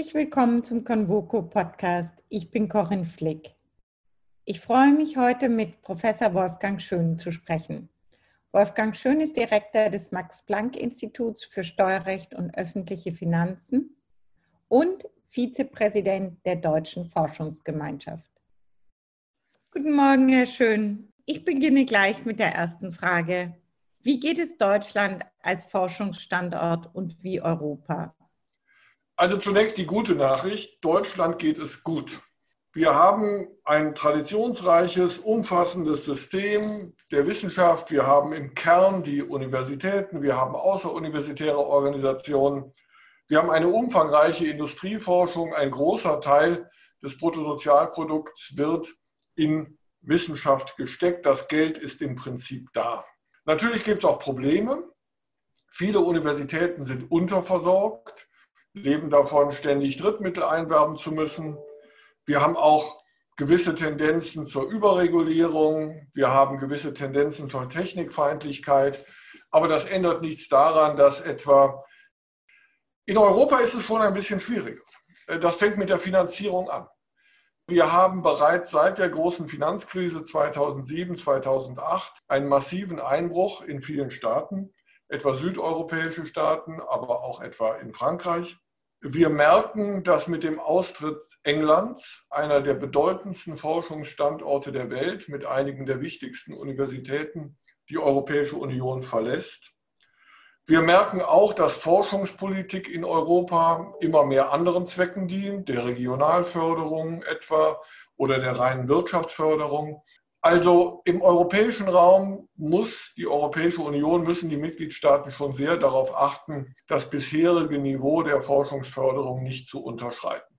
Herzlich willkommen zum Convoco Podcast. Ich bin Corinne Flick. Ich freue mich heute mit Professor Wolfgang Schön zu sprechen. Wolfgang Schön ist Direktor des Max-Planck-Instituts für Steuerrecht und öffentliche Finanzen und Vizepräsident der Deutschen Forschungsgemeinschaft. Guten Morgen, Herr Schön. Ich beginne gleich mit der ersten Frage. Wie geht es Deutschland als Forschungsstandort und wie Europa? Also zunächst die gute Nachricht. Deutschland geht es gut. Wir haben ein traditionsreiches, umfassendes System der Wissenschaft. Wir haben im Kern die Universitäten, wir haben außeruniversitäre Organisationen, wir haben eine umfangreiche Industrieforschung. Ein großer Teil des Bruttosozialprodukts wird in Wissenschaft gesteckt. Das Geld ist im Prinzip da. Natürlich gibt es auch Probleme. Viele Universitäten sind unterversorgt leben davon, ständig Drittmittel einwerben zu müssen. Wir haben auch gewisse Tendenzen zur Überregulierung. Wir haben gewisse Tendenzen zur Technikfeindlichkeit. Aber das ändert nichts daran, dass etwa in Europa ist es schon ein bisschen schwieriger. Das fängt mit der Finanzierung an. Wir haben bereits seit der großen Finanzkrise 2007, 2008 einen massiven Einbruch in vielen Staaten etwa südeuropäische Staaten, aber auch etwa in Frankreich. Wir merken, dass mit dem Austritt Englands, einer der bedeutendsten Forschungsstandorte der Welt, mit einigen der wichtigsten Universitäten, die Europäische Union verlässt. Wir merken auch, dass Forschungspolitik in Europa immer mehr anderen Zwecken dient, der Regionalförderung etwa oder der reinen Wirtschaftsförderung. Also im europäischen Raum muss die Europäische Union, müssen die Mitgliedstaaten schon sehr darauf achten, das bisherige Niveau der Forschungsförderung nicht zu unterschreiten.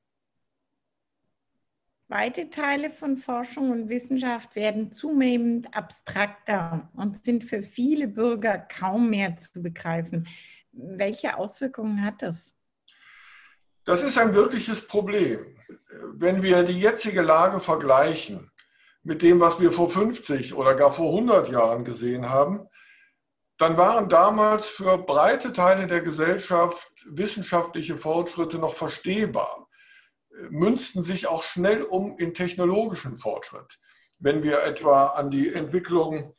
Weite Teile von Forschung und Wissenschaft werden zunehmend abstrakter und sind für viele Bürger kaum mehr zu begreifen. Welche Auswirkungen hat das? Das ist ein wirkliches Problem. Wenn wir die jetzige Lage vergleichen, mit dem, was wir vor 50 oder gar vor 100 Jahren gesehen haben, dann waren damals für breite Teile der Gesellschaft wissenschaftliche Fortschritte noch verstehbar, münzten sich auch schnell um in technologischen Fortschritt. Wenn wir etwa an die Entwicklung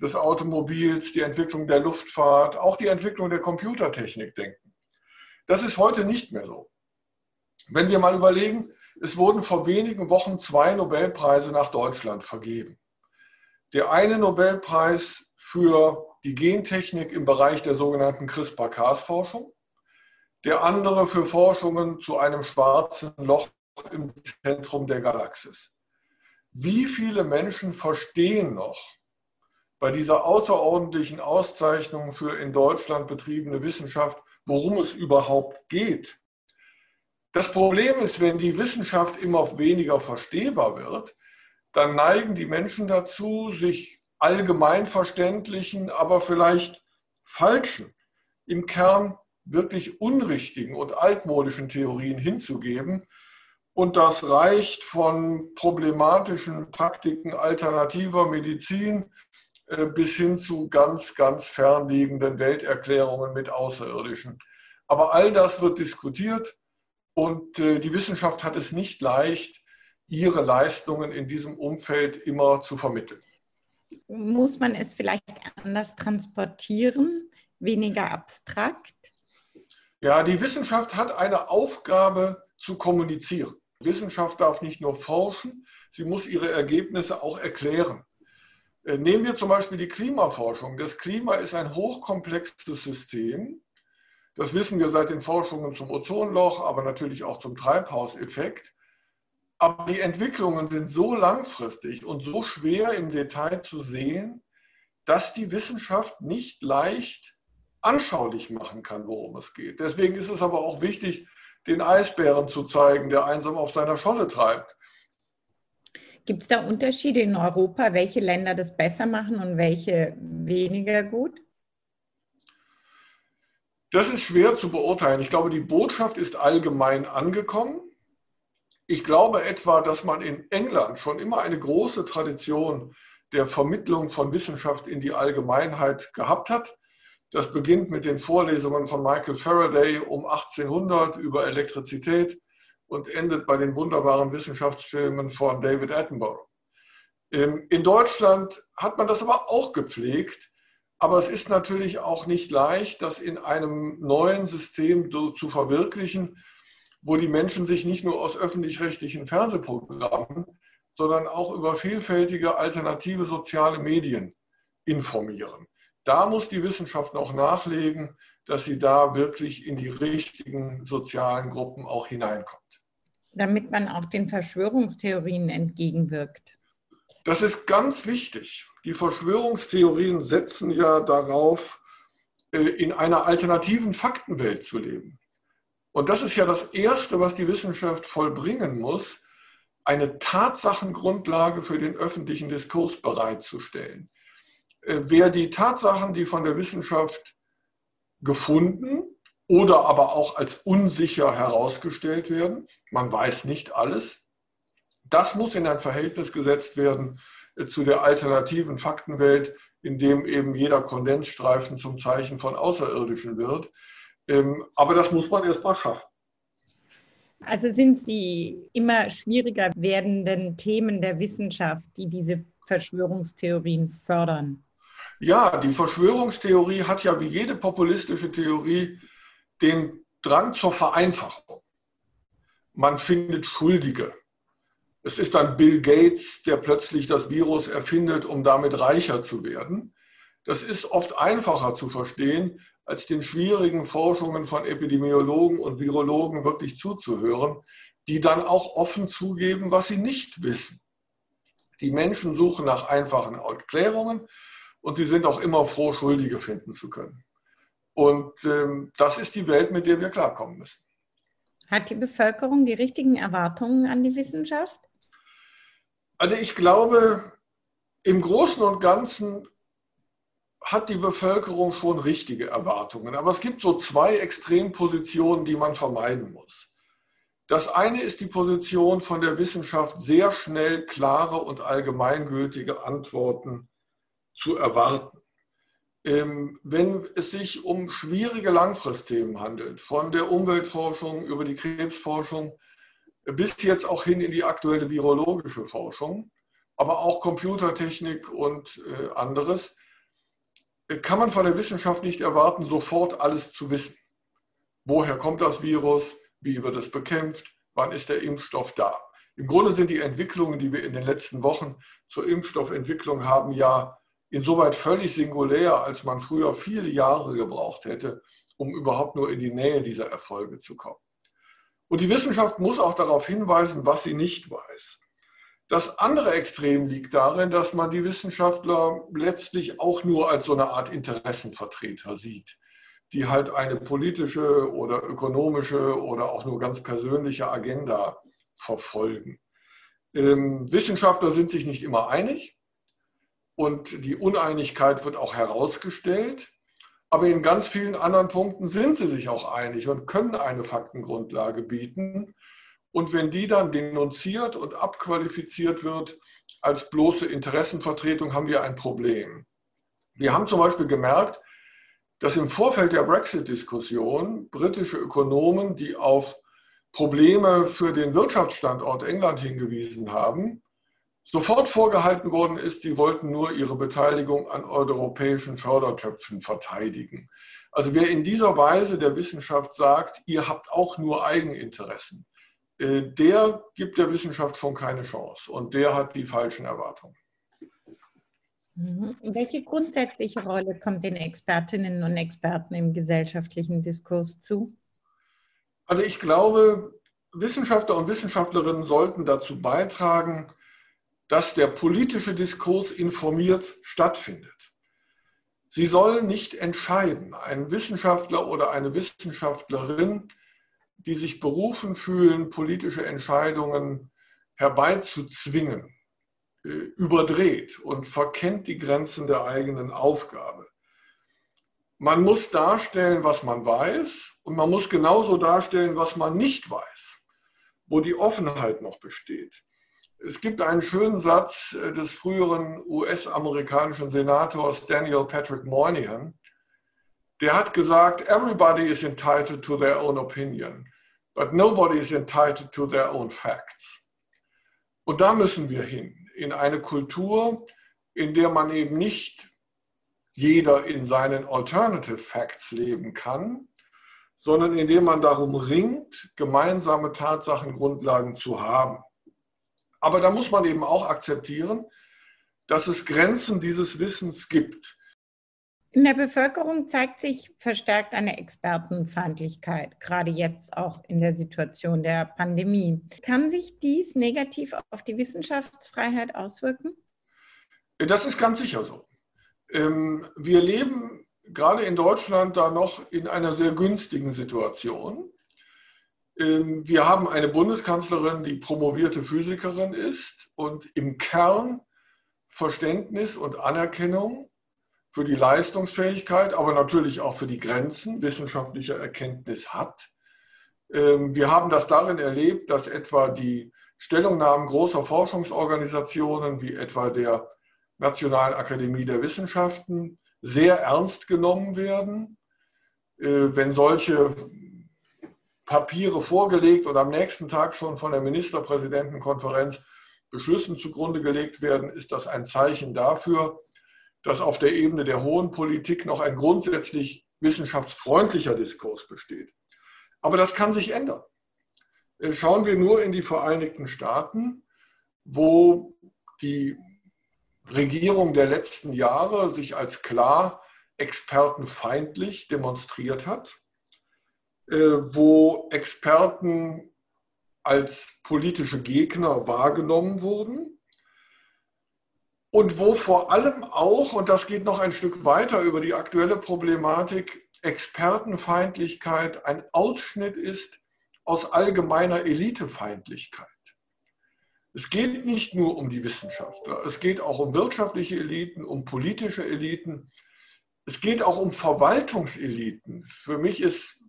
des Automobils, die Entwicklung der Luftfahrt, auch die Entwicklung der Computertechnik denken. Das ist heute nicht mehr so. Wenn wir mal überlegen, es wurden vor wenigen Wochen zwei Nobelpreise nach Deutschland vergeben. Der eine Nobelpreis für die Gentechnik im Bereich der sogenannten CRISPR-Cas-Forschung, der andere für Forschungen zu einem schwarzen Loch im Zentrum der Galaxis. Wie viele Menschen verstehen noch bei dieser außerordentlichen Auszeichnung für in Deutschland betriebene Wissenschaft, worum es überhaupt geht? Das Problem ist, wenn die Wissenschaft immer weniger verstehbar wird, dann neigen die Menschen dazu, sich allgemeinverständlichen, aber vielleicht falschen, im Kern wirklich unrichtigen und altmodischen Theorien hinzugeben. Und das reicht von problematischen Praktiken alternativer Medizin äh, bis hin zu ganz, ganz fernliegenden Welterklärungen mit Außerirdischen. Aber all das wird diskutiert und äh, die Wissenschaft hat es nicht leicht, ihre Leistungen in diesem Umfeld immer zu vermitteln. Muss man es vielleicht anders transportieren, weniger abstrakt? Ja, die Wissenschaft hat eine Aufgabe zu kommunizieren. Wissenschaft darf nicht nur forschen, sie muss ihre Ergebnisse auch erklären. Äh, nehmen wir zum Beispiel die Klimaforschung. Das Klima ist ein hochkomplexes System das wissen wir seit den Forschungen zum Ozonloch, aber natürlich auch zum Treibhauseffekt. Aber die Entwicklungen sind so langfristig und so schwer im Detail zu sehen, dass die Wissenschaft nicht leicht anschaulich machen kann, worum es geht. Deswegen ist es aber auch wichtig, den Eisbären zu zeigen, der einsam auf seiner Scholle treibt. Gibt es da Unterschiede in Europa, welche Länder das besser machen und welche weniger gut? Das ist schwer zu beurteilen. Ich glaube, die Botschaft ist allgemein angekommen. Ich glaube etwa, dass man in England schon immer eine große Tradition der Vermittlung von Wissenschaft in die Allgemeinheit gehabt hat. Das beginnt mit den Vorlesungen von Michael Faraday um 1800 über Elektrizität und endet bei den wunderbaren Wissenschaftsfilmen von David Attenborough. Ähm, in Deutschland hat man das aber auch gepflegt, aber es ist natürlich auch nicht leicht, das in einem neuen System zu verwirklichen, wo die Menschen sich nicht nur aus öffentlich-rechtlichen Fernsehprogrammen, sondern auch über vielfältige alternative soziale Medien informieren. Da muss die Wissenschaft noch nachlegen, dass sie da wirklich in die richtigen sozialen Gruppen auch hineinkommt. Damit man auch den Verschwörungstheorien entgegenwirkt. Das ist ganz wichtig. Die Verschwörungstheorien setzen ja darauf, äh, in einer alternativen Faktenwelt zu leben. Und das ist ja das Erste, was die Wissenschaft vollbringen muss, eine Tatsachengrundlage für den öffentlichen Diskurs bereitzustellen. Äh, wer die Tatsachen, die von der Wissenschaft gefunden oder aber auch als unsicher herausgestellt werden, man weiß nicht alles, das muss in ein Verhältnis gesetzt werden zu der alternativen Faktenwelt, in dem eben jeder Kondensstreifen zum Zeichen von Außerirdischen wird. Ähm, aber das muss man erst mal schaffen. Also sind es die immer schwieriger werdenden Themen der Wissenschaft, die diese Verschwörungstheorien fördern? Ja, die Verschwörungstheorie hat ja wie jede populistische Theorie den Drang zur Vereinfachung. Man findet Schuldige. Es ist dann Bill Gates, der plötzlich das Virus erfindet, um damit reicher zu werden. Das ist oft einfacher zu verstehen, als den schwierigen Forschungen von Epidemiologen und Virologen wirklich zuzuhören, die dann auch offen zugeben, was sie nicht wissen. Die Menschen suchen nach einfachen Erklärungen und sie sind auch immer froh, Schuldige finden zu können. Und ähm, das ist die Welt, mit der wir klarkommen müssen. Hat die Bevölkerung die richtigen Erwartungen an die Wissenschaft? Also ich glaube, im Großen und Ganzen hat die Bevölkerung schon richtige Erwartungen. Aber es gibt so zwei Extrempositionen, die man vermeiden muss. Das eine ist die Position von der Wissenschaft, sehr schnell klare und allgemeingültige Antworten zu erwarten. Ähm, wenn es sich um schwierige Langfristthemen handelt, von der Umweltforschung über die Krebsforschung bis jetzt auch hin in die aktuelle virologische Forschung, aber auch Computertechnik und äh, anderes, äh, kann man von der Wissenschaft nicht erwarten, sofort alles zu wissen. Woher kommt das Virus? Wie wird es bekämpft? Wann ist der Impfstoff da? Im Grunde sind die Entwicklungen, die wir in den letzten Wochen zur Impfstoffentwicklung haben, ja insoweit völlig singulär, als man früher viele Jahre gebraucht hätte, um überhaupt nur in die Nähe dieser Erfolge zu kommen. Und die Wissenschaft muss auch darauf hinweisen, was sie nicht weiß. Das andere Extrem liegt darin, dass man die Wissenschaftler letztlich auch nur als so eine Art Interessenvertreter sieht, die halt eine politische oder ökonomische oder auch nur ganz persönliche Agenda verfolgen. Ähm, Wissenschaftler sind sich nicht immer einig und die Uneinigkeit wird auch herausgestellt. Aber in ganz vielen anderen Punkten sind sie sich auch einig und können eine Faktengrundlage bieten. Und wenn die dann denunziert und abqualifiziert wird als bloße Interessenvertretung, haben wir ein Problem. Wir haben zum Beispiel gemerkt, dass im Vorfeld der Brexit-Diskussion britische Ökonomen, die auf Probleme für den Wirtschaftsstandort England hingewiesen haben, sofort vorgehalten worden ist, sie wollten nur ihre Beteiligung an europäischen Fördertöpfen verteidigen. Also wer in dieser Weise der Wissenschaft sagt, ihr habt auch nur Eigeninteressen, äh, der gibt der Wissenschaft schon keine Chance und der hat die falschen Erwartungen. Mhm. Welche grundsätzliche Rolle kommt den Expertinnen und Experten im gesellschaftlichen Diskurs zu? Also ich glaube, Wissenschaftler und Wissenschaftlerinnen sollten dazu beitragen, dass der politische Diskurs informiert stattfindet. Sie sollen nicht entscheiden. Ein Wissenschaftler oder eine Wissenschaftlerin, die sich berufen fühlen, politische Entscheidungen herbeizuzwingen, äh, überdreht und verkennt die Grenzen der eigenen Aufgabe. Man muss darstellen, was man weiß und man muss genauso darstellen, was man nicht weiß, wo die Offenheit noch besteht. Es gibt einen schönen Satz äh, des früheren US-amerikanischen Senators Daniel Patrick Moynihan, der hat gesagt, everybody is entitled to their own opinion, but nobody is entitled to their own facts. Und da müssen wir hin, in eine Kultur, in der man eben nicht jeder in seinen Alternative Facts leben kann, sondern in der man darum ringt, gemeinsame Tatsachengrundlagen zu haben. Aber da muss man eben auch akzeptieren, dass es Grenzen dieses Wissens gibt. In der Bevölkerung zeigt sich verstärkt eine Expertenfeindlichkeit, gerade jetzt auch in der Situation der Pandemie. Kann sich dies negativ auf die Wissenschaftsfreiheit auswirken? Das ist ganz sicher so. Ähm, wir leben gerade in Deutschland da noch in einer sehr günstigen Situation. Ähm, wir haben eine Bundeskanzlerin, die promovierte Physikerin ist und im Kern Verständnis und Anerkennung für die Leistungsfähigkeit, aber natürlich auch für die Grenzen wissenschaftlicher Erkenntnis hat. Ähm, wir haben das darin erlebt, dass etwa die Stellungnahmen großer Forschungsorganisationen wie etwa der Nationalen Akademie der Wissenschaften sehr ernst genommen werden. Äh, wenn solche Papiere vorgelegt und am nächsten Tag schon von der Ministerpräsidentenkonferenz Beschlüssen zugrunde gelegt werden, ist das ein Zeichen dafür, dass auf der Ebene der hohen Politik noch ein grundsätzlich wissenschaftsfreundlicher Diskurs besteht. Aber das kann sich ändern. Äh, schauen wir nur in die Vereinigten Staaten, wo die Regierung der letzten Jahre sich als klar expertenfeindlich demonstriert hat, wo Experten als politische Gegner wahrgenommen wurden und wo vor allem auch, und das geht noch ein Stück weiter über die aktuelle Problematik, Expertenfeindlichkeit ein Ausschnitt ist aus allgemeiner Elitefeindlichkeit. Es geht nicht nur um die Wissenschaftler, es geht auch um wirtschaftliche Eliten, um politische Eliten, es geht auch um Verwaltungseliten. Für mich ist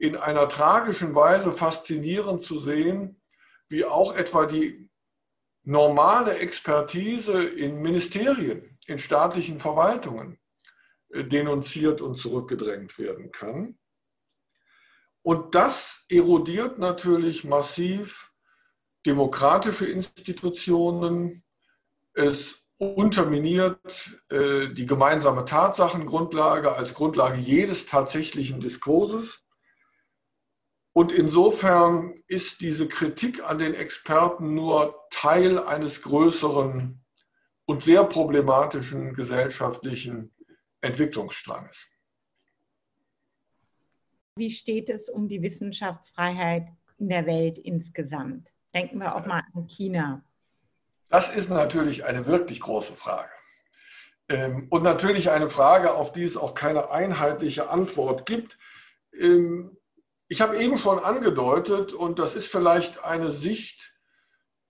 in einer tragischen Weise faszinierend zu sehen, wie auch etwa die normale Expertise in Ministerien, in staatlichen Verwaltungen äh, denunziert und zurückgedrängt werden kann. Und das erodiert natürlich massiv demokratische Institutionen, es unterminiert äh, die gemeinsame Tatsachengrundlage als Grundlage jedes tatsächlichen Diskurses. Und insofern ist diese Kritik an den Experten nur Teil eines größeren und sehr problematischen gesellschaftlichen Entwicklungsstranges. Wie steht es um die Wissenschaftsfreiheit in der Welt insgesamt? Denken wir auch mal an China. Das ist natürlich eine wirklich große Frage. Ähm, und natürlich eine Frage, auf die es auch keine einheitliche Antwort gibt. Ich habe eben schon angedeutet, und das ist vielleicht eine Sicht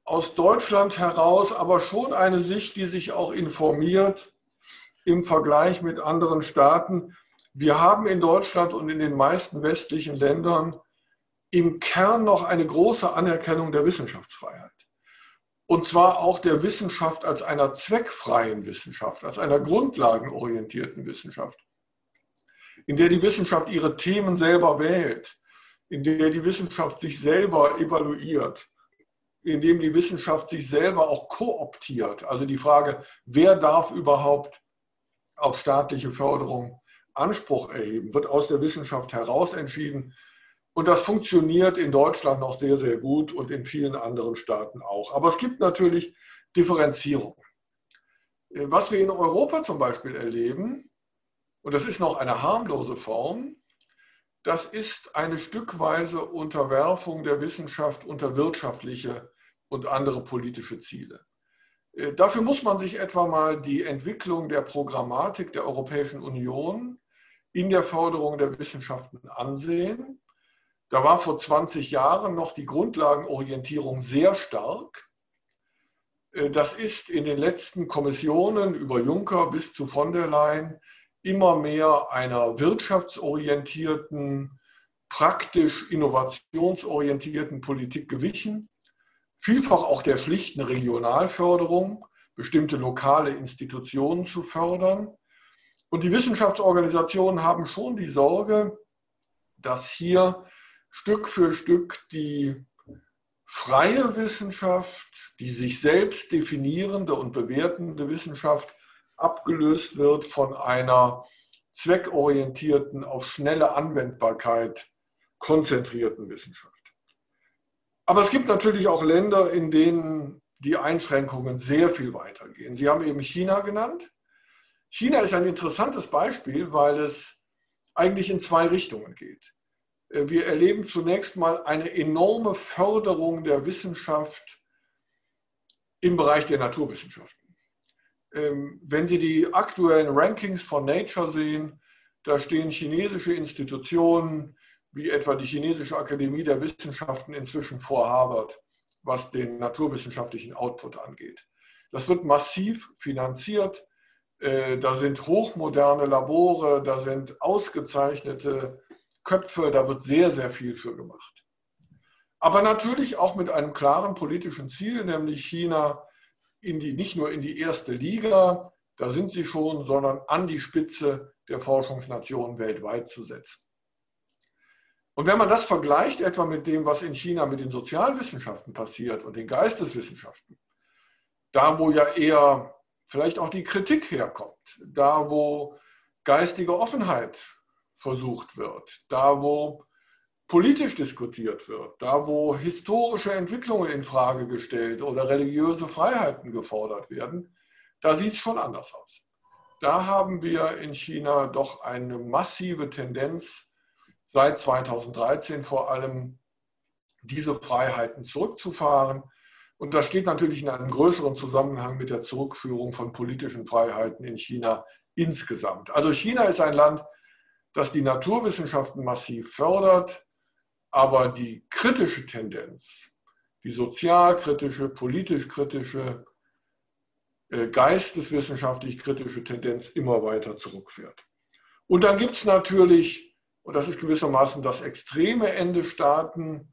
aus Deutschland heraus, aber schon eine Sicht, die sich auch informiert im Vergleich mit anderen Staaten. Wir haben in Deutschland und in den meisten westlichen Ländern im Kern noch eine große Anerkennung der Wissenschaftsfreiheit. Und zwar auch der Wissenschaft als einer zweckfreien Wissenschaft, als einer grundlagenorientierten Wissenschaft, in der die Wissenschaft ihre Themen selber wählt, in der die Wissenschaft sich selber evaluiert, in dem die Wissenschaft sich selber auch kooptiert. Also die Frage, wer darf überhaupt auf staatliche Förderung Anspruch erheben, wird aus der Wissenschaft heraus entschieden. Und das funktioniert in Deutschland noch sehr, sehr gut und in vielen anderen Staaten auch. Aber es gibt natürlich Differenzierungen. Was wir in Europa zum Beispiel erleben, und das ist noch eine harmlose Form, das ist eine stückweise Unterwerfung der Wissenschaft unter wirtschaftliche und andere politische Ziele. Dafür muss man sich etwa mal die Entwicklung der Programmatik der Europäischen Union in der Förderung der Wissenschaften ansehen. Da war vor 20 Jahren noch die Grundlagenorientierung sehr stark. Äh, das ist in den letzten Kommissionen über Juncker bis zu von der Leyen immer mehr einer wirtschaftsorientierten, praktisch innovationsorientierten Politik gewichen. Vielfach auch der schlichten Regionalförderung, bestimmte lokale Institutionen zu fördern. Und die Wissenschaftsorganisationen haben schon die Sorge, dass hier Stück für Stück die freie Wissenschaft, die sich selbst definierende und bewertende Wissenschaft abgelöst wird von einer zweckorientierten, auf schnelle Anwendbarkeit konzentrierten Wissenschaft. Aber es gibt natürlich auch Länder, in denen die Einschränkungen sehr viel weiter gehen. Sie haben eben China genannt. China ist ein interessantes Beispiel, weil es eigentlich in zwei Richtungen geht. Äh, wir erleben zunächst mal eine enorme Förderung der Wissenschaft im Bereich der Naturwissenschaften. Ähm, wenn Sie die aktuellen Rankings von Nature sehen, da stehen chinesische Institutionen wie etwa die Chinesische Akademie der Wissenschaften inzwischen vor Harvard, was den naturwissenschaftlichen Output angeht. Das wird massiv finanziert. Äh, da sind hochmoderne Labore, da sind ausgezeichnete Köpfe, da wird sehr, sehr viel für gemacht. Aber natürlich auch mit einem klaren politischen Ziel, nämlich China in die, nicht nur in die erste Liga, da sind sie schon, sondern an die Spitze der Forschungsnationen weltweit zu setzen. Und wenn man das vergleicht etwa mit dem, was in China mit den Sozialwissenschaften passiert und den Geisteswissenschaften, da wo ja eher vielleicht auch die Kritik herkommt, da wo geistige Offenheit versucht wird, da wo politisch diskutiert wird, da wo historische Entwicklungen in Frage gestellt oder religiöse Freiheiten gefordert werden, da sieht es schon anders aus. Da haben wir in China doch eine massive Tendenz, seit 2013 vor allem diese Freiheiten zurückzufahren. Und das steht natürlich in einem größeren Zusammenhang mit der Zurückführung von politischen Freiheiten in China insgesamt. Also China ist ein Land, das die Naturwissenschaften massiv fördert, aber die kritische Tendenz, die sozialkritische, politisch kritische, äh, geisteswissenschaftlich kritische Tendenz immer weiter zurückfährt. Und dann gibt es natürlich, und das ist gewissermaßen das extreme Ende Staaten,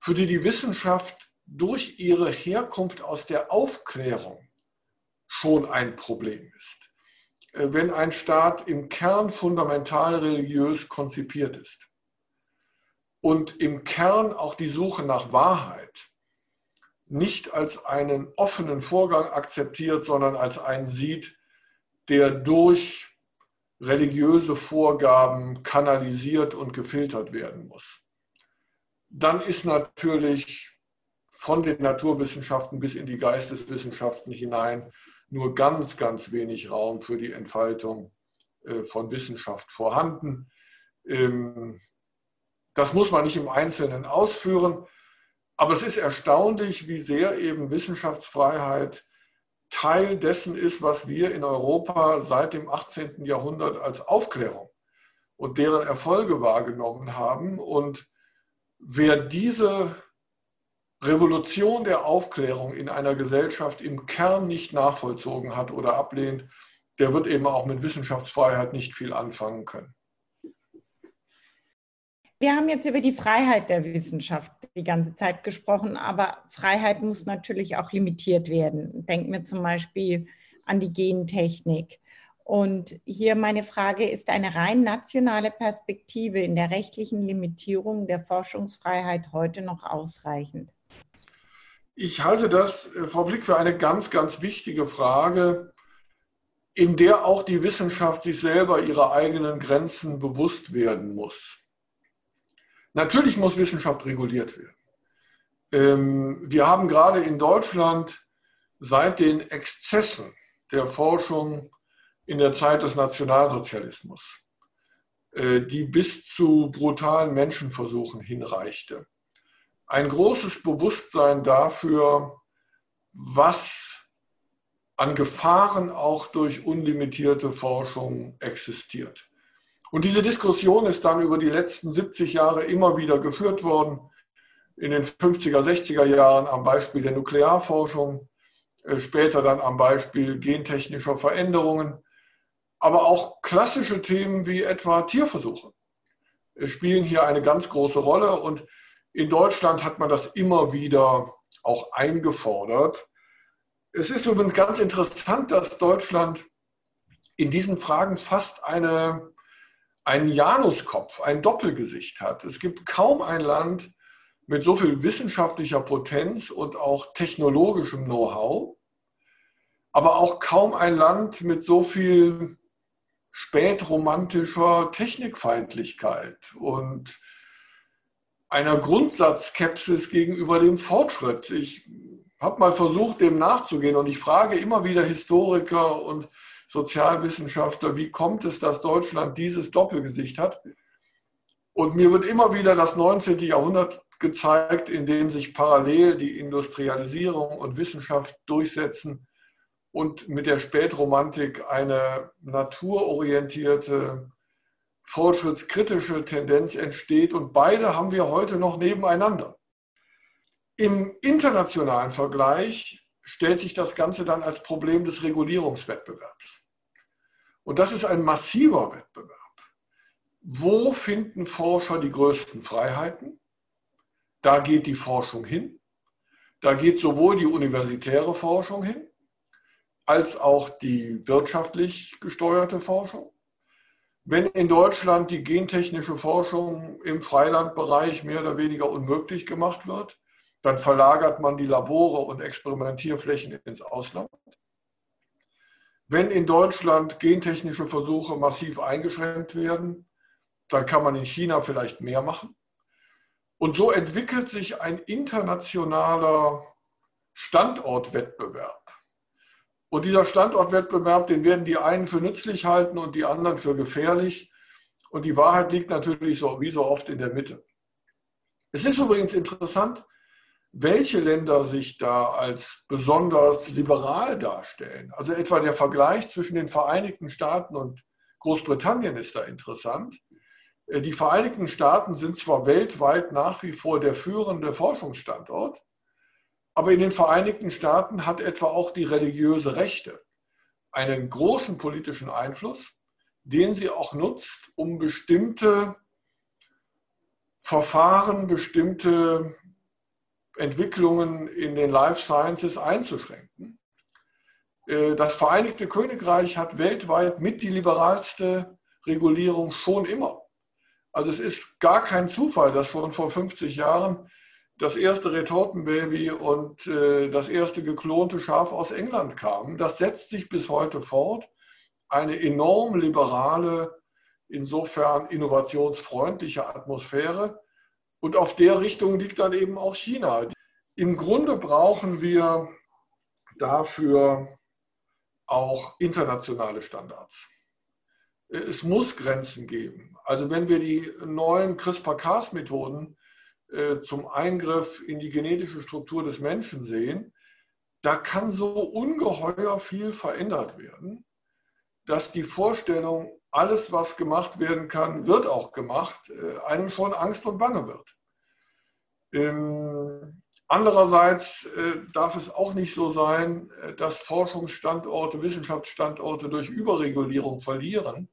für die die Wissenschaft durch ihre Herkunft aus der Aufklärung schon ein Problem ist. Äh, wenn ein Staat im Kern fundamental religiös konzipiert ist und im Kern auch die Suche nach Wahrheit nicht als einen offenen Vorgang akzeptiert, sondern als einen sieht, der durch religiöse Vorgaben kanalisiert und gefiltert werden muss. Dann ist natürlich von den Naturwissenschaften bis in die Geisteswissenschaften hinein nur ganz, ganz wenig Raum für die Entfaltung äh, von Wissenschaft vorhanden. Das muss man nicht im Einzelnen ausführen, aber es ist erstaunlich, wie sehr eben Wissenschaftsfreiheit Teil dessen ist, was wir in Europa seit dem 18. Jahrhundert als Aufklärung und deren Erfolge wahrgenommen haben. Und wer diese Revolution der Aufklärung in einer Gesellschaft im Kern nicht nachvollzogen hat oder ablehnt, der wird eben auch mit Wissenschaftsfreiheit nicht viel anfangen können. Wir haben jetzt über die Freiheit der Wissenschaft die ganze Zeit gesprochen, aber Freiheit muss natürlich auch limitiert werden. Denken wir zum Beispiel an die Gentechnik. Und hier meine Frage, ist eine rein nationale Perspektive in der rechtlichen Limitierung der Forschungsfreiheit heute noch ausreichend? Ich halte das, äh, Frau Blick, für eine ganz, ganz wichtige Frage, in der auch die Wissenschaft sich selber ihrer eigenen Grenzen bewusst werden muss. Natürlich muss Wissenschaft reguliert werden. Ähm, wir haben gerade in Deutschland seit den Exzessen der Forschung in der Zeit des Nationalsozialismus, äh, die bis zu brutalen Menschenversuchen hinreichte, ein großes Bewusstsein dafür, was an Gefahren auch durch unlimitierte Forschung existiert. Und diese Diskussion ist dann über die letzten 70 Jahre immer wieder geführt worden. In den 50er, 60er Jahren am Beispiel der Nuklearforschung, äh, später dann am Beispiel gentechnischer Veränderungen, aber auch klassische Themen wie etwa Tierversuche spielen hier eine ganz große Rolle. Und in Deutschland hat man das immer wieder auch eingefordert. Es ist übrigens ganz interessant, dass Deutschland in diesen Fragen fast eine, einen Januskopf, ein Doppelgesicht hat. Es gibt kaum ein Land mit so viel wissenschaftlicher Potenz und auch technologischem Know-how, aber auch kaum ein Land mit so viel spätromantischer Technikfeindlichkeit und einer Grundsatzskepsis gegenüber dem Fortschritt. Ich habe mal versucht, dem nachzugehen und ich frage immer wieder Historiker und Sozialwissenschaftler, wie kommt es, dass Deutschland dieses Doppelgesicht hat? Und mir wird immer wieder das 19. Jahrhundert gezeigt, in dem sich parallel die Industrialisierung und Wissenschaft durchsetzen und mit der Spätromantik eine naturorientierte, fortschrittskritische Tendenz entsteht. Und beide haben wir heute noch nebeneinander. Im internationalen Vergleich stellt sich das Ganze dann als Problem des Regulierungswettbewerbs. Und das ist ein massiver Wettbewerb. Wo finden Forscher die größten Freiheiten? Da geht die Forschung hin. Da geht sowohl die universitäre Forschung hin, als auch die wirtschaftlich gesteuerte Forschung. Wenn in Deutschland die gentechnische Forschung im Freilandbereich mehr oder weniger unmöglich gemacht wird, dann verlagert man die Labore und Experimentierflächen ins Ausland. Wenn in Deutschland gentechnische Versuche massiv eingeschränkt werden, dann kann man in China vielleicht mehr machen. Und so entwickelt sich ein internationaler Standortwettbewerb. Und dieser Standortwettbewerb, den werden die einen für nützlich halten und die anderen für gefährlich. Und die Wahrheit liegt natürlich so wie so oft in der Mitte. Es ist übrigens interessant, welche Länder sich da als besonders liberal darstellen. Also etwa der Vergleich zwischen den Vereinigten Staaten und Großbritannien ist da interessant. Äh, die Vereinigten Staaten sind zwar weltweit nach wie vor der führende Forschungsstandort, aber in den Vereinigten Staaten hat etwa auch die religiöse Rechte einen großen politischen Einfluss, den sie auch nutzt, um bestimmte Verfahren, bestimmte Entwicklungen in den Life Sciences einzuschränken. Äh, das Vereinigte Königreich hat weltweit mit die liberalste Regulierung schon immer. Also es ist gar kein Zufall, dass schon vor 50 Jahren das erste Retortenbaby und äh, das erste geklonte Schaf aus England kamen. Das setzt sich bis heute fort. Eine enorm liberale, insofern innovationsfreundliche Atmosphäre. Und auf der Richtung liegt dann eben auch China. Im Grunde brauchen wir dafür auch internationale Standards. Es muss Grenzen geben. Also wenn wir die neuen CRISPR-Cas-Methoden äh, zum Eingriff in die genetische Struktur des Menschen sehen, da kann so ungeheuer viel verändert werden, dass die Vorstellung, alles, was gemacht werden kann, wird auch gemacht, äh, einem schon Angst und Bange wird. Ähm, andererseits äh, darf es auch nicht so sein, äh, dass Forschungsstandorte, Wissenschaftsstandorte durch Überregulierung verlieren.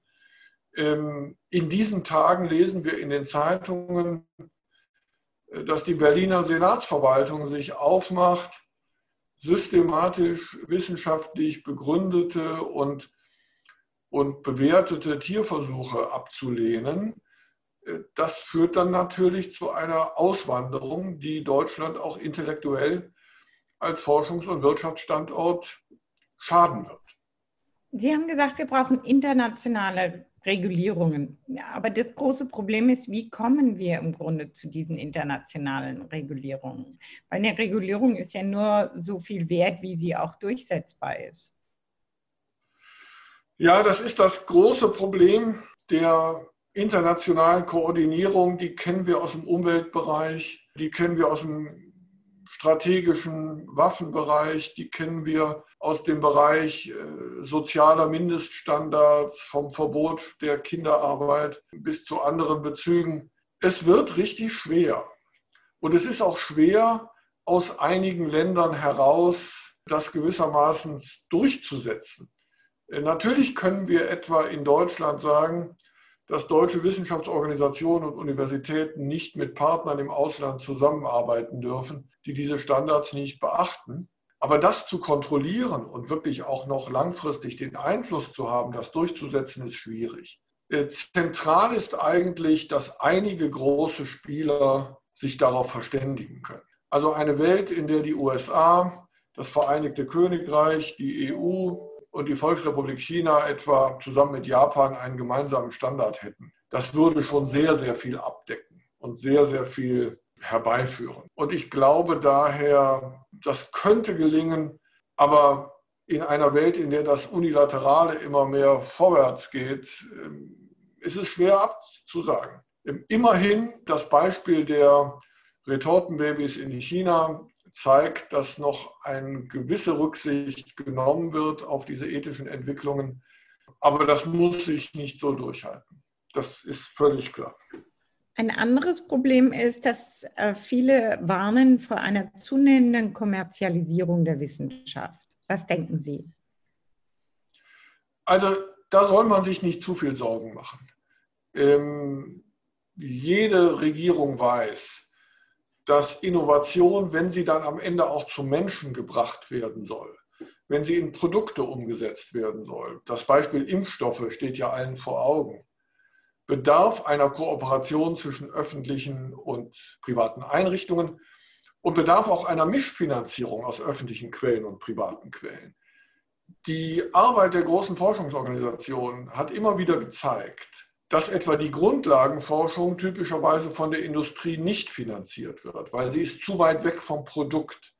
Ähm, in diesen Tagen lesen wir in den Zeitungen, dass die Berliner Senatsverwaltung sich aufmacht, systematisch wissenschaftlich begründete und und bewertete Tierversuche abzulehnen, äh, das führt dann natürlich zu einer Auswanderung, die Deutschland auch intellektuell als Forschungs- und Wirtschaftsstandort schaden wird. Sie haben gesagt, wir brauchen internationale Regulierungen. Ja, aber das große Problem ist, wie kommen wir im Grunde zu diesen internationalen Regulierungen? Weil eine Regulierung ist ja nur so viel wert, wie sie auch durchsetzbar ist. Ja, das ist das große Problem der internationalen Koordinierung. Die kennen wir aus dem Umweltbereich, die kennen wir aus dem strategischen Waffenbereich, die kennen wir aus dem Bereich äh, sozialer Mindeststandards, vom Verbot der Kinderarbeit bis zu anderen Bezügen. Es wird richtig schwer. Und es ist auch schwer, aus einigen Ländern heraus das gewissermaßen durchzusetzen. Äh, natürlich können wir etwa in Deutschland sagen, dass deutsche Wissenschaftsorganisationen und Universitäten nicht mit Partnern im Ausland zusammenarbeiten dürfen, die diese Standards nicht beachten. Aber das zu kontrollieren und wirklich auch noch langfristig den Einfluss zu haben, das durchzusetzen, ist schwierig. Äh, zentral ist eigentlich, dass einige große Spieler sich darauf verständigen können. Also eine Welt, in der die USA, das Vereinigte Königreich, die EU und die Volksrepublik China etwa zusammen mit Japan einen gemeinsamen Standard hätten. Das würde schon sehr, sehr viel abdecken und sehr, sehr viel herbeiführen. Und ich glaube daher, das könnte gelingen, aber in einer Welt, in der das Unilaterale immer mehr vorwärts geht, ähm, ist es schwer abzusagen. Immerhin das Beispiel der Retortenbabys in China zeigt, dass noch eine gewisse Rücksicht genommen wird auf diese ethischen Entwicklungen. Aber das muss sich nicht so durchhalten. Das ist völlig klar. Ein anderes Problem ist, dass äh, viele warnen vor einer zunehmenden Kommerzialisierung der Wissenschaft. Was denken Sie? Also da soll man sich nicht zu viel Sorgen machen. Ähm, jede Regierung weiß, dass Innovation, wenn sie dann am Ende auch zum Menschen gebracht werden soll, wenn sie in Produkte umgesetzt werden soll, das Beispiel Impfstoffe steht ja allen vor Augen, bedarf einer Kooperation zwischen öffentlichen und privaten Einrichtungen und bedarf auch einer Mischfinanzierung aus öffentlichen Quellen und privaten Quellen. Die Arbeit der großen Forschungsorganisationen hat immer wieder gezeigt, dass etwa die Grundlagenforschung typischerweise von der Industrie nicht finanziert wird, weil sie ist zu weit weg vom Produkt,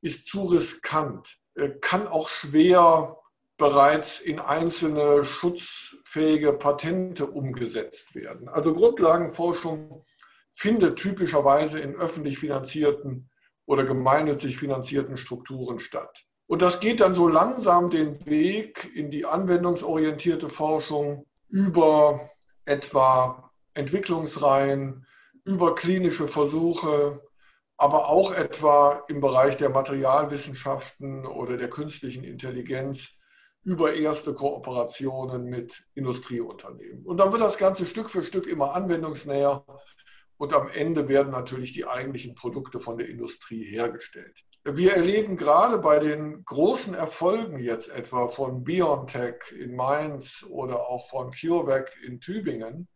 ist zu riskant, äh, kann auch schwer bereits in einzelne schutzfähige Patente umgesetzt werden. Also Grundlagenforschung findet typischerweise in öffentlich finanzierten oder gemeinnützig finanzierten Strukturen statt. Und das geht dann so langsam den Weg in die anwendungsorientierte Forschung über etwa Entwicklungsreihen, über klinische Versuche, aber auch etwa im Bereich der Materialwissenschaften oder der künstlichen Intelligenz über erste Kooperationen mit Industrieunternehmen. Und dann wird das Ganze Stück für Stück immer anwendungsnäher und am Ende werden natürlich die eigentlichen Produkte von der Industrie hergestellt. Wir erleben gerade bei den großen Erfolgen jetzt etwa von BioNTech in Mainz oder auch von CureVac in Tübingen,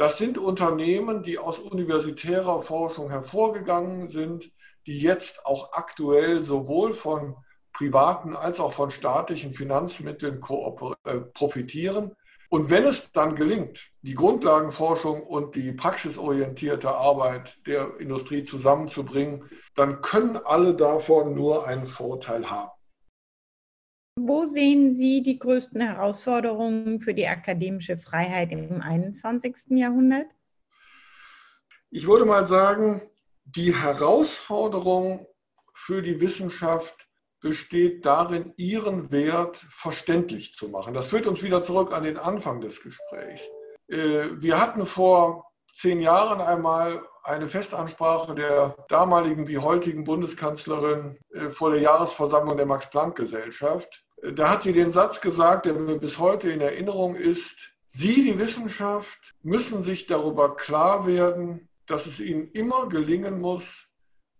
das sind Unternehmen, die aus universitärer Forschung hervorgegangen sind, die jetzt auch aktuell sowohl von privaten als auch von staatlichen Finanzmitteln äh, profitieren. Und wenn es dann gelingt, die Grundlagenforschung und die praxisorientierte Arbeit der Industrie zusammenzubringen, dann können alle davon nur einen Vorteil haben. Wo sehen Sie die größten Herausforderungen für die akademische Freiheit im 21. Jahrhundert? Ich würde mal sagen, die Herausforderung für die Wissenschaft besteht darin, ihren Wert verständlich zu machen. Das führt uns wieder zurück an den Anfang des Gesprächs. Äh, wir hatten vor zehn Jahren einmal eine Festansprache der damaligen wie heutigen Bundeskanzlerin äh, vor der Jahresversammlung der Max-Planck-Gesellschaft. Äh, da hat sie den Satz gesagt, der mir bis heute in Erinnerung ist, Sie, die Wissenschaft, müssen sich darüber klar werden, dass es Ihnen immer gelingen muss,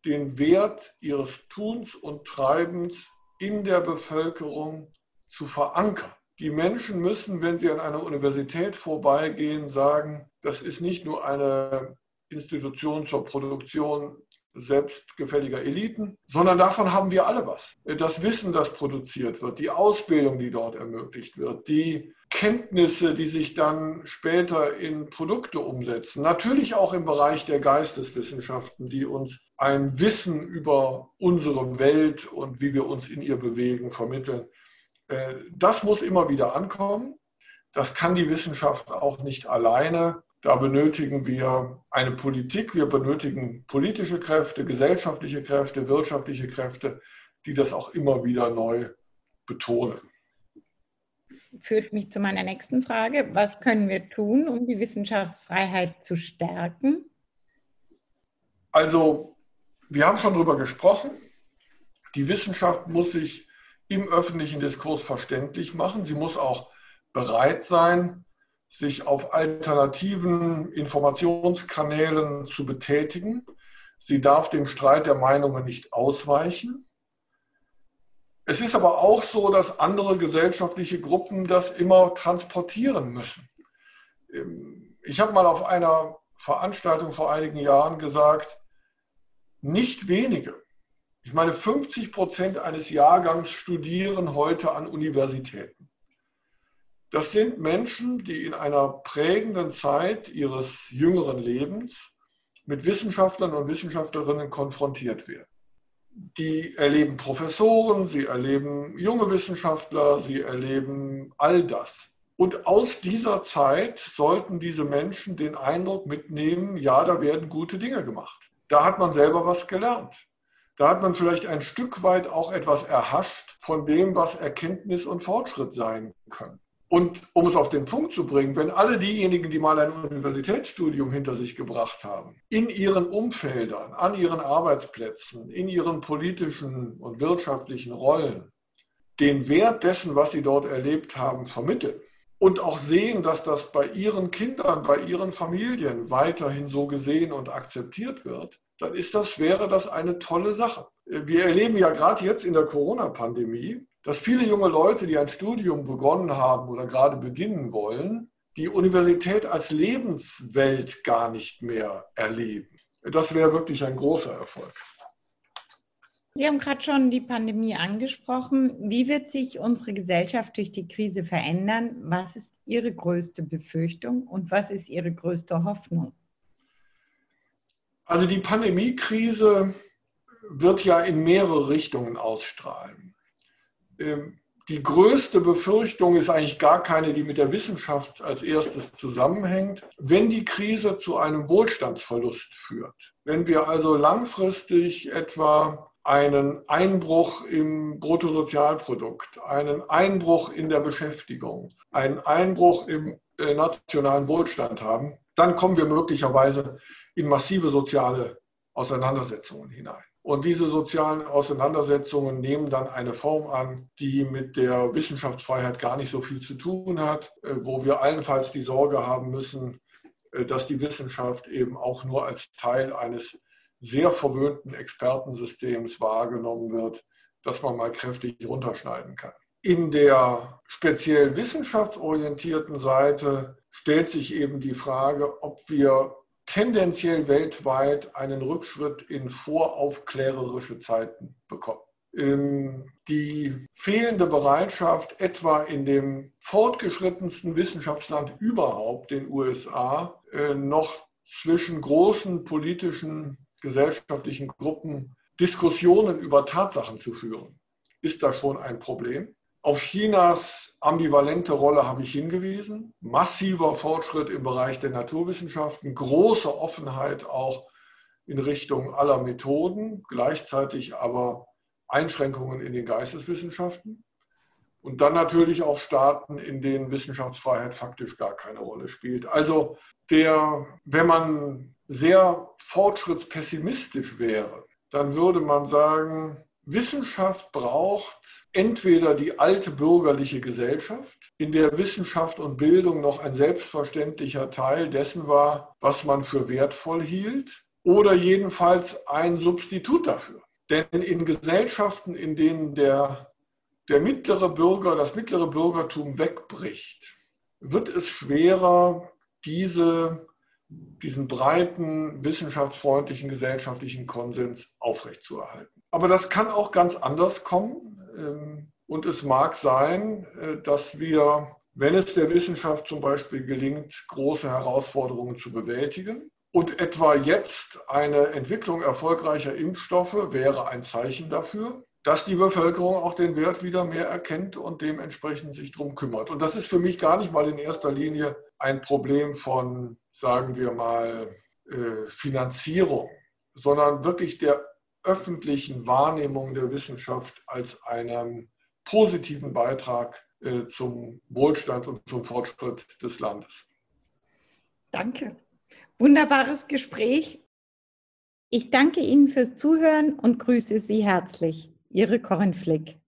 den Wert ihres Tuns und Treibens in der Bevölkerung zu verankern. Die Menschen müssen, wenn sie an einer Universität vorbeigehen, sagen, das ist nicht nur eine Institution zur Produktion selbstgefälliger Eliten, sondern davon haben wir alle was. Das Wissen, das produziert wird, die Ausbildung, die dort ermöglicht wird, die Kenntnisse, die sich dann später in Produkte umsetzen. Natürlich auch im Bereich der Geisteswissenschaften, die uns ein Wissen über unsere Welt und wie wir uns in ihr bewegen vermitteln. Äh, das muss immer wieder ankommen. Das kann die Wissenschaft auch nicht alleine. Da benötigen wir eine Politik, wir benötigen politische Kräfte, gesellschaftliche Kräfte, wirtschaftliche Kräfte, die das auch immer wieder neu betonen. Führt mich zu meiner nächsten Frage. Was können wir tun, um die Wissenschaftsfreiheit zu stärken? Also, wir haben schon darüber gesprochen. Die Wissenschaft muss sich im öffentlichen Diskurs verständlich machen. Sie muss auch bereit sein, sich auf alternativen Informationskanälen zu betätigen. Sie darf dem Streit der Meinungen nicht ausweichen. Es ist aber auch so, dass andere gesellschaftliche Gruppen das immer transportieren müssen. Ähm, ich habe mal auf einer Veranstaltung vor einigen Jahren gesagt, nicht wenige, ich meine 50 Prozent eines Jahrgangs studieren heute an Universitäten. Das sind Menschen, die in einer prägenden Zeit ihres jüngeren Lebens mit Wissenschaftlern und Wissenschaftlerinnen konfrontiert werden. Die erleben Professoren, sie erleben junge Wissenschaftler, sie erleben all das. Und aus dieser Zeit sollten diese Menschen den Eindruck mitnehmen, ja, da werden gute Dinge gemacht. Da hat man selber was gelernt. Da hat man vielleicht ein Stück weit auch etwas erhascht von dem, was Erkenntnis und Fortschritt sein können. Und um es auf den Punkt zu bringen, wenn alle diejenigen, die mal ein Universitätsstudium hinter sich gebracht haben, in ihren Umfeldern, an ihren Arbeitsplätzen, in ihren politischen und wirtschaftlichen Rollen den Wert dessen, was sie dort erlebt haben, vermitteln, und auch sehen, dass das bei ihren Kindern, bei ihren Familien weiterhin so gesehen und akzeptiert wird, dann ist das, wäre das eine tolle Sache. Wir erleben ja gerade jetzt in der Corona-Pandemie, dass viele junge Leute, die ein Studium begonnen haben oder gerade beginnen wollen, die Universität als Lebenswelt gar nicht mehr erleben. Das wäre wirklich ein großer Erfolg. Sie haben gerade schon die Pandemie angesprochen. Wie wird sich unsere Gesellschaft durch die Krise verändern? Was ist Ihre größte Befürchtung und was ist Ihre größte Hoffnung? Also die Pandemiekrise wird ja in mehrere Richtungen ausstrahlen. Ähm, die größte Befürchtung ist eigentlich gar keine, die mit der Wissenschaft als erstes zusammenhängt. Wenn die Krise zu einem Wohlstandsverlust führt, wenn wir also langfristig etwa einen Einbruch im Bruttosozialprodukt, einen Einbruch in der Beschäftigung, einen Einbruch im äh, nationalen Wohlstand haben, dann kommen wir möglicherweise in massive soziale Auseinandersetzungen hinein. Und diese sozialen Auseinandersetzungen nehmen dann eine Form an, die mit der Wissenschaftsfreiheit gar nicht so viel zu tun hat, äh, wo wir allenfalls die Sorge haben müssen, äh, dass die Wissenschaft eben auch nur als Teil eines sehr verwöhnten Expertensystems wahrgenommen wird, dass man mal kräftig runterschneiden kann. In der speziell wissenschaftsorientierten Seite stellt sich eben die Frage, ob wir tendenziell weltweit einen Rückschritt in voraufklärerische Zeiten bekommen. Ähm, die fehlende Bereitschaft, etwa in dem fortgeschrittensten Wissenschaftsland überhaupt, den USA, äh, noch zwischen großen politischen gesellschaftlichen Gruppen Diskussionen über Tatsachen zu führen, ist da schon ein Problem. Auf Chinas ambivalente Rolle habe ich hingewiesen. Massiver Fortschritt im Bereich der Naturwissenschaften, große Offenheit auch in Richtung aller Methoden, gleichzeitig aber Einschränkungen in den Geisteswissenschaften. Und dann natürlich auch Staaten, in denen Wissenschaftsfreiheit faktisch gar keine Rolle spielt. Also der, wenn man sehr fortschrittspessimistisch wäre, dann würde man sagen, Wissenschaft braucht entweder die alte bürgerliche Gesellschaft, in der Wissenschaft und Bildung noch ein selbstverständlicher Teil dessen war, was man für wertvoll hielt, oder jedenfalls ein Substitut dafür. Denn in Gesellschaften, in denen der, der mittlere Bürger, das mittlere Bürgertum wegbricht, wird es schwerer, diese diesen breiten, wissenschaftsfreundlichen, gesellschaftlichen Konsens aufrechtzuerhalten. Aber das kann auch ganz anders kommen. Ähm, und es mag sein, äh, dass wir, wenn es der Wissenschaft zum Beispiel gelingt, große Herausforderungen zu bewältigen, und etwa jetzt eine Entwicklung erfolgreicher Impfstoffe wäre ein Zeichen dafür, dass die Bevölkerung auch den Wert wieder mehr erkennt und dementsprechend sich darum kümmert. Und das ist für mich gar nicht mal in erster Linie ein Problem von sagen wir mal, äh, Finanzierung, sondern wirklich der öffentlichen Wahrnehmung der Wissenschaft als einen positiven Beitrag äh, zum Wohlstand und zum Fortschritt des Landes. Danke. Wunderbares Gespräch. Ich danke Ihnen fürs Zuhören und grüße Sie herzlich. Ihre Corinne Flick.